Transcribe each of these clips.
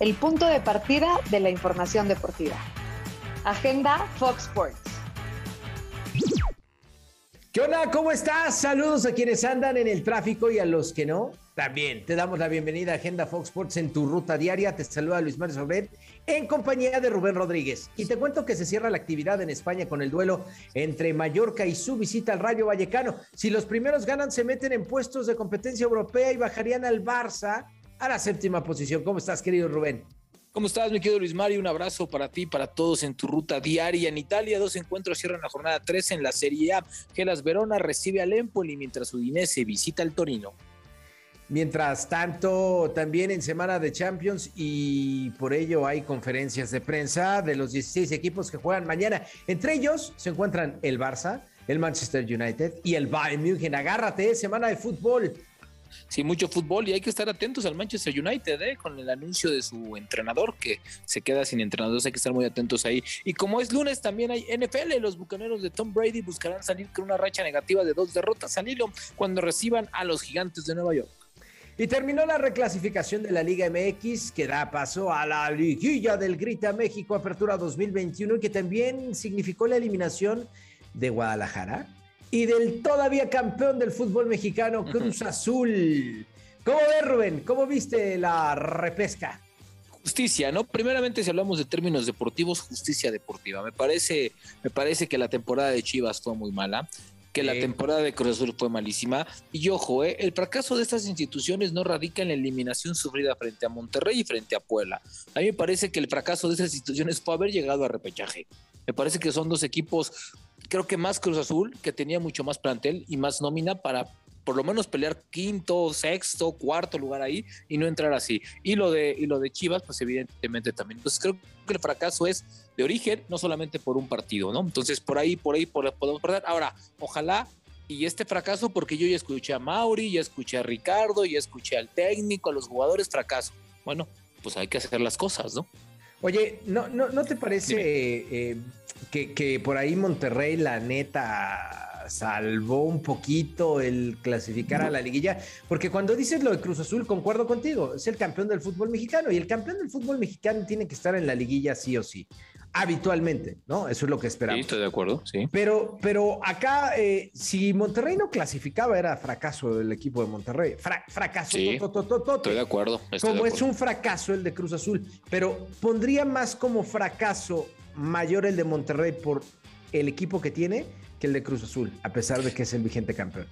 el punto de partida de la información deportiva. Agenda Fox Sports. ¿Qué onda? ¿Cómo estás? Saludos a quienes andan en el tráfico y a los que no. También te damos la bienvenida a Agenda Fox Sports en tu ruta diaria. Te saluda Luis Mario Sobret en compañía de Rubén Rodríguez. Y te cuento que se cierra la actividad en España con el duelo entre Mallorca y su visita al Rayo Vallecano. Si los primeros ganan, se meten en puestos de competencia europea y bajarían al Barça a la séptima posición. ¿Cómo estás, querido Rubén? ¿Cómo estás, mi querido Luis Mario? Un abrazo para ti, para todos en tu ruta diaria. En Italia, dos encuentros cierran la jornada 3 en la Serie A. Gelas Verona recibe al Empoli mientras Udinese visita al Torino. Mientras tanto, también en semana de Champions y por ello hay conferencias de prensa de los 16 equipos que juegan mañana. Entre ellos se encuentran el Barça, el Manchester United y el Bayern München. Agárrate, semana de fútbol. Sí, mucho fútbol y hay que estar atentos al Manchester United, ¿eh? con el anuncio de su entrenador que se queda sin entrenadores, hay que estar muy atentos ahí. Y como es lunes, también hay NFL, los bucaneros de Tom Brady buscarán salir con una racha negativa de dos derrotas al hilo cuando reciban a los gigantes de Nueva York. Y terminó la reclasificación de la Liga MX que da paso a la liguilla del Grita México Apertura 2021 y que también significó la eliminación de Guadalajara y del todavía campeón del fútbol mexicano, Cruz Azul. ¿Cómo ves, Rubén? ¿Cómo viste la repesca? Justicia, ¿no? Primeramente, si hablamos de términos deportivos, justicia deportiva. Me parece, me parece que la temporada de Chivas fue muy mala que la temporada de Cruz Azul fue malísima. Y ojo, eh, el fracaso de estas instituciones no radica en la eliminación sufrida frente a Monterrey y frente a Puebla. A mí me parece que el fracaso de estas instituciones fue haber llegado a repechaje. Me parece que son dos equipos, creo que más Cruz Azul, que tenía mucho más plantel y más nómina para por lo menos pelear quinto, sexto, cuarto lugar ahí y no entrar así. Y lo de, y lo de Chivas, pues evidentemente también. Entonces creo que el fracaso es de origen, no solamente por un partido, ¿no? Entonces por ahí, por ahí podemos perder. Ahora, ojalá y este fracaso, porque yo ya escuché a Mauri, ya escuché a Ricardo, ya escuché al técnico, a los jugadores, fracaso. Bueno, pues hay que hacer las cosas, ¿no? Oye, ¿no, no, no te parece eh, que, que por ahí Monterrey, la neta, salvó un poquito el clasificar a la liguilla, porque cuando dices lo de Cruz Azul, concuerdo contigo, es el campeón del fútbol mexicano y el campeón del fútbol mexicano tiene que estar en la liguilla sí o sí, habitualmente, ¿no? Eso es lo que esperamos. Sí, estoy de acuerdo, sí. Pero, pero acá, eh, si Monterrey no clasificaba, era fracaso el equipo de Monterrey. fracaso. Sí, estoy de acuerdo. como es un fracaso el de Cruz Azul, pero pondría más como fracaso mayor el de Monterrey por el equipo que tiene que el de Cruz Azul, a pesar de que es el vigente campeón.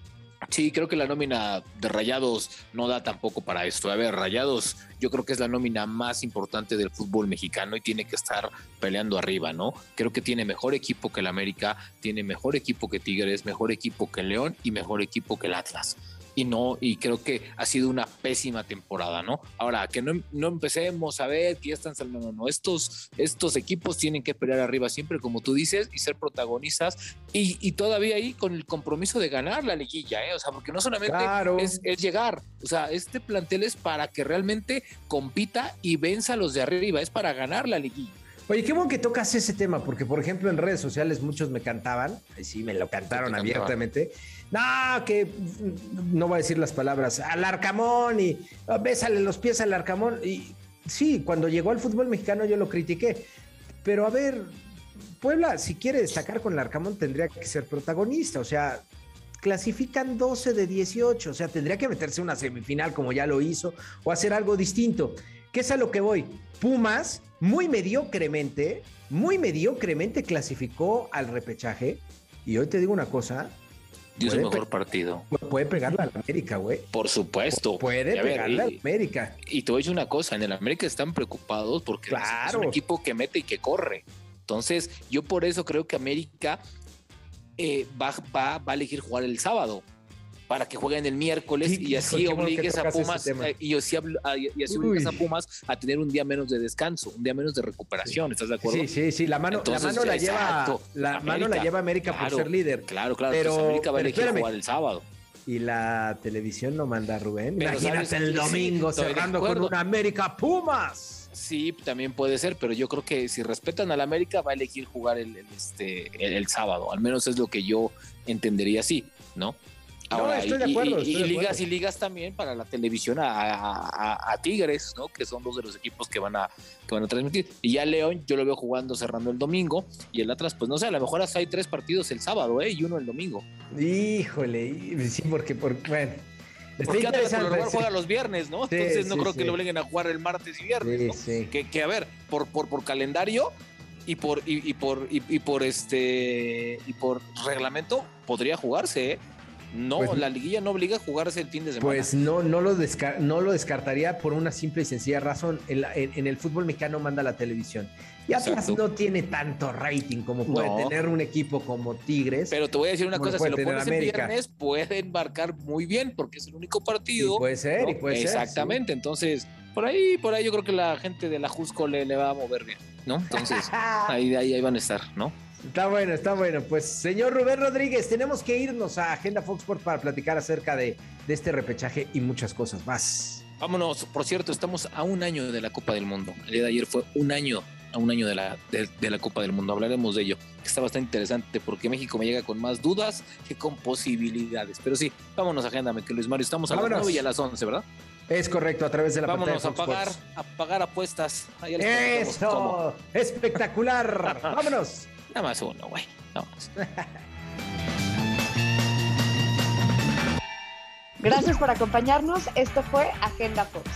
Sí, creo que la nómina de Rayados no da tampoco para esto. A ver, Rayados yo creo que es la nómina más importante del fútbol mexicano y tiene que estar peleando arriba, ¿no? Creo que tiene mejor equipo que el América, tiene mejor equipo que Tigres, mejor equipo que León y mejor equipo que el Atlas y no, y creo que ha sido una pésima temporada, ¿no? Ahora, que no, no empecemos a ver que ya están saliendo, no, estos, estos equipos tienen que pelear arriba siempre, como tú dices, y ser protagonistas, y, y todavía ahí con el compromiso de ganar la liguilla, ¿eh? O sea, porque no solamente es, es, llegar, o sea, este plantel es para que realmente compita y venza a los de arriba, es para ganar la liguilla. Oye, qué bueno que tocas ese tema, porque por ejemplo en redes sociales muchos me cantaban, sí, me lo cantaron abiertamente. No, que no voy a decir las palabras, al Arcamón y oh, bésale los pies al Arcamón. Y sí, cuando llegó al fútbol mexicano yo lo critiqué. Pero a ver, Puebla, si quiere destacar con el Arcamón, tendría que ser protagonista. O sea, clasifican 12 de 18. O sea, tendría que meterse una semifinal como ya lo hizo o hacer algo distinto. ¿Qué es a lo que voy? Pumas, muy mediocremente, muy mediocremente clasificó al repechaje. Y hoy te digo una cosa, Dio su mejor partido. Puede pegarle a la América, güey. Por supuesto. Puede pegarle a la América. Y te voy a decir una cosa, en el América están preocupados porque es un equipo que mete y que corre. Entonces, yo por eso creo que América eh, va, va, va a elegir jugar el sábado para que jueguen el miércoles y así obligues a Pumas eh, y así, y así obligues a Pumas a tener un día menos de descanso, un día menos de recuperación. ¿Estás de acuerdo? Sí, sí, sí. La mano, la, mano la lleva la mano la lleva América por ser líder. Claro, claro. Pero América va a elegir jugar el sábado. Y la televisión no manda a Rubén. Imagínate el domingo cerrando con América Pumas. Sí, también puede ser, pero yo creo que si respetan al América va a elegir jugar el, este, el sábado. Al menos es lo que yo entendería así, ¿no? Ahora, estoy de acuerdo. Y, ligas y ligas también para la televisión a, Tigres, ¿no? Que son dos de los equipos que van a que van a transmitir. Y ya León, yo lo veo jugando cerrando el domingo. Y el Atlas, pues no sé, a lo mejor hasta hay tres partidos el sábado, ¿eh? Y uno el domingo. Híjole, sí, porque, porque bueno. Porque Atlas por lo juega los viernes, ¿no? Entonces no creo que lo obliguen a jugar el martes y viernes, ¿no? Que, que, a ver, por, por, por calendario y por y, por y, por este y por reglamento podría jugarse, ¿eh? No, pues la liguilla no obliga a jugarse el fin de semana. Pues no, no lo, no lo descartaría por una simple y sencilla razón. En, el fútbol mexicano manda la televisión. Y Atlas no tiene tanto rating como puede tener un equipo como Tigres. Pero te voy a decir una cosa, si lo pones en viernes, puede embarcar muy bien, porque es el único partido. puede ser, y puede ser. Exactamente, entonces, por ahí, por ahí yo creo que la gente de la Jusco le, le va a mover bien, ¿no? Entonces, ahí, ahí, ahí van a estar, ¿no? Está bueno, está bueno. Pues, señor Rubén Rodríguez, tenemos que irnos a Agenda Fox Sports para platicar acerca de, este repechaje y muchas cosas más. Vámonos, por cierto, estamos a un año de la Copa del Mundo. El día de ayer fue un año, a un año de la, de, la Copa del Mundo. Hablaremos de ello. Está bastante interesante porque México me llega con más dudas que con posibilidades. Pero sí, vámonos a Agenda, que Luis Mario. Estamos a las 9 y a las 11, ¿verdad? Es correcto, a través de la Vámonos a pagar, a pagar apuestas. Eso, espectacular. Vámonos. Nada más uno, güey. Nada más. Gracias por acompañarnos. Esto fue Agenda Fox.